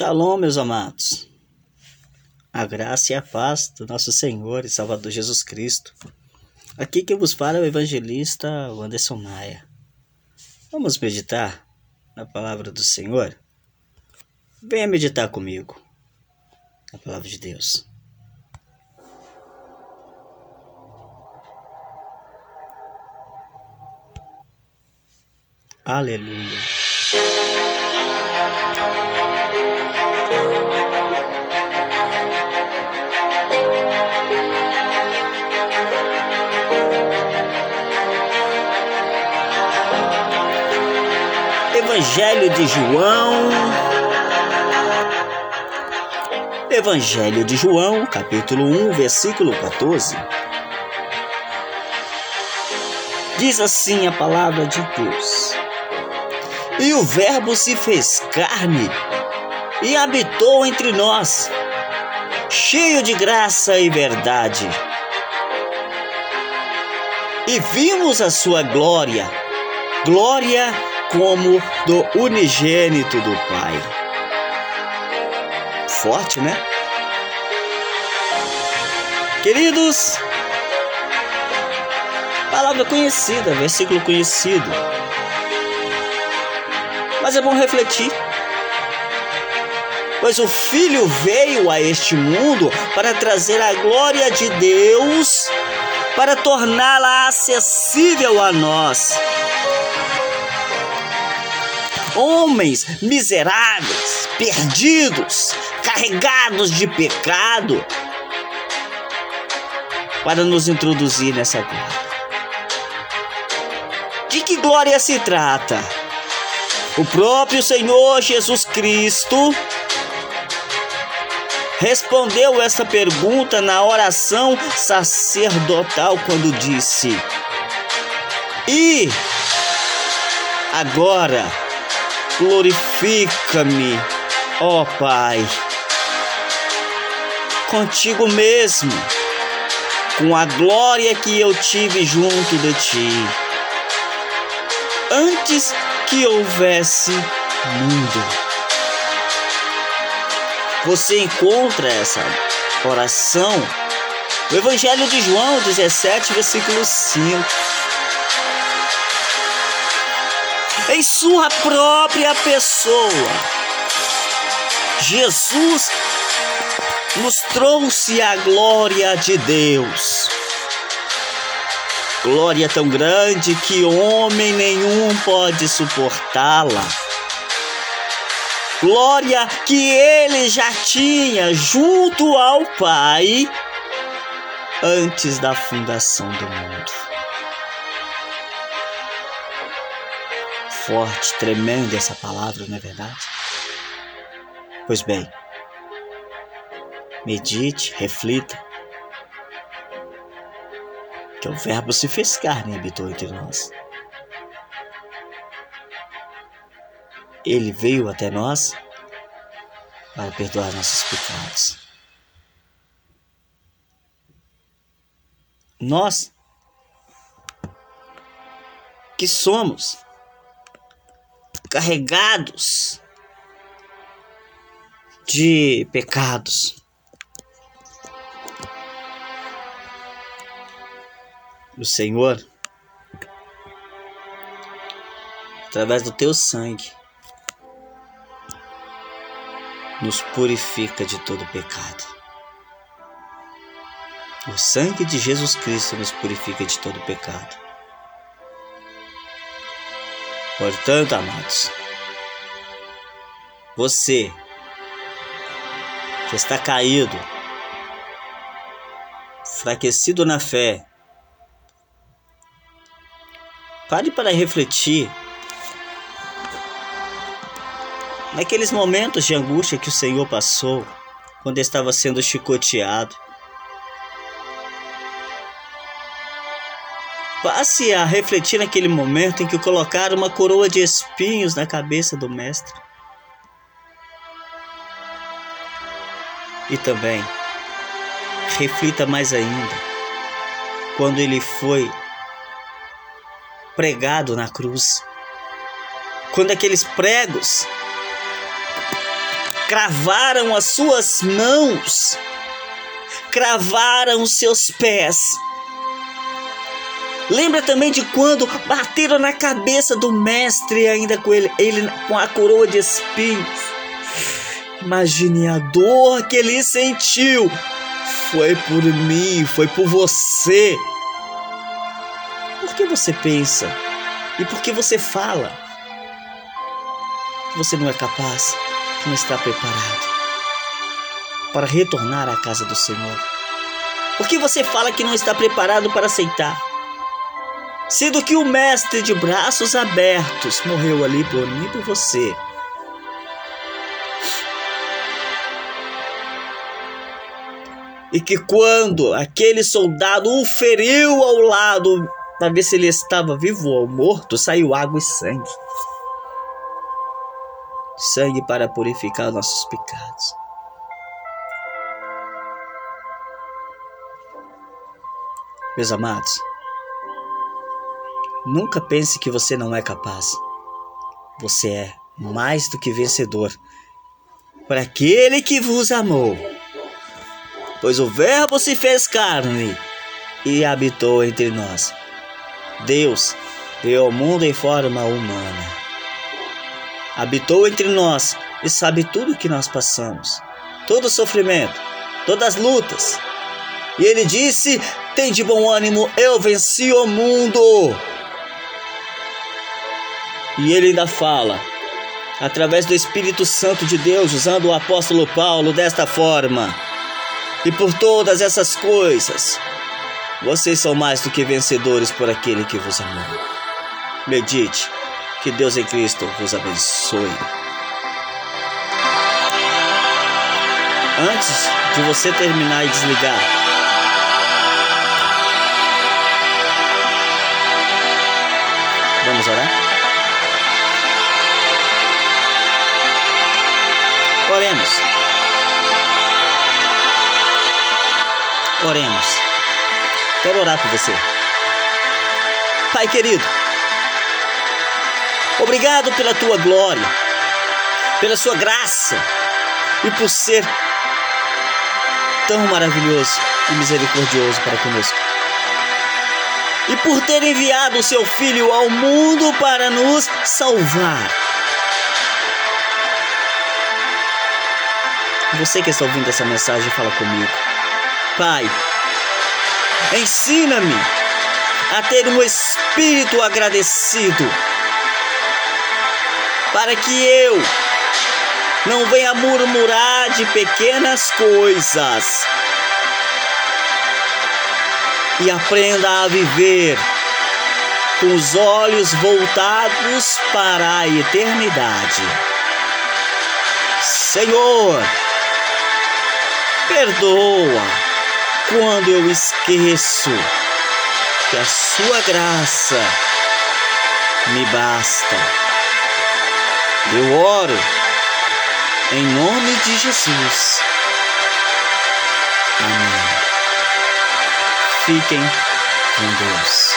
Shalom, meus amados. A graça e a paz do nosso Senhor e Salvador Jesus Cristo. Aqui que vos fala é o evangelista Anderson Maia. Vamos meditar na palavra do Senhor? Venha meditar comigo na palavra de Deus. Aleluia. Evangelho de João. Evangelho de João, capítulo 1, versículo 14. Diz assim a palavra de Deus: E o Verbo se fez carne e habitou entre nós, cheio de graça e verdade. E vimos a sua glória, glória como do unigênito do Pai. Forte, né? Queridos, palavra conhecida, versículo conhecido. Mas é bom refletir. Pois o Filho veio a este mundo para trazer a glória de Deus, para torná-la acessível a nós homens miseráveis, perdidos, carregados de pecado, para nos introduzir nessa glória. De que glória se trata? O próprio Senhor Jesus Cristo respondeu essa pergunta na oração sacerdotal quando disse: E agora glorifica-me, ó Pai, contigo mesmo, com a glória que eu tive junto de ti, antes que houvesse mundo. Você encontra essa oração no Evangelho de João 17, versículo 5 em sua própria pessoa. Jesus nos trouxe a glória de Deus. Glória tão grande que homem nenhum pode suportá-la. Glória que ele já tinha junto ao Pai antes da fundação do mundo. Forte, tremenda essa palavra, não é verdade? Pois bem, medite, reflita. Que o Verbo se fez carne e habitou entre nós. Ele veio até nós para perdoar nossos pecados. Nós que somos carregados de pecados. O Senhor, através do teu sangue, nos purifica de todo pecado. O sangue de Jesus Cristo nos purifica de todo pecado. Portanto, amados, você que está caído, enfraquecido na fé, pare para refletir naqueles momentos de angústia que o Senhor passou quando estava sendo chicoteado Passe a refletir naquele momento em que colocaram uma coroa de espinhos na cabeça do Mestre. E também, reflita mais ainda, quando ele foi pregado na cruz. Quando aqueles pregos cravaram as suas mãos, cravaram os seus pés. Lembra também de quando bateram na cabeça do mestre, ainda com ele, ele com a coroa de espinhos. Imagine a dor que ele sentiu. Foi por mim, foi por você. Por que você pensa? E por que você fala? Que você não é capaz, que não está preparado para retornar à casa do Senhor. Por que você fala que não está preparado para aceitar? Sendo que o mestre de braços abertos morreu ali por mim e por você. e que quando aquele soldado o feriu ao lado para ver se ele estava vivo ou morto, saiu água e sangue. Sangue para purificar nossos pecados. Meus amados, nunca pense que você não é capaz. Você é mais do que vencedor. Para aquele que vos amou pois o Verbo se fez carne e habitou entre nós. Deus veio ao mundo em forma humana. Habitou entre nós e sabe tudo o que nós passamos, todo o sofrimento, todas as lutas. E ele disse: Tem de bom ânimo, eu venci o mundo. E ele ainda fala, através do Espírito Santo de Deus, usando o apóstolo Paulo desta forma e por todas essas coisas, vocês são mais do que vencedores por aquele que vos amou. Medite, que Deus em Cristo vos abençoe. Antes de você terminar e desligar, vamos orar? Oremos. Oremos. Quero orar por você. Pai querido, obrigado pela tua glória, pela sua graça e por ser tão maravilhoso e misericordioso para conosco. E por ter enviado o seu Filho ao mundo para nos salvar. Você que está ouvindo essa mensagem, fala comigo. Pai, ensina-me a ter um espírito agradecido, para que eu não venha murmurar de pequenas coisas e aprenda a viver com os olhos voltados para a eternidade. Senhor, perdoa quando eu esqueço que a sua graça me basta. Eu oro em nome de Jesus. Amém. Fiquem com Deus.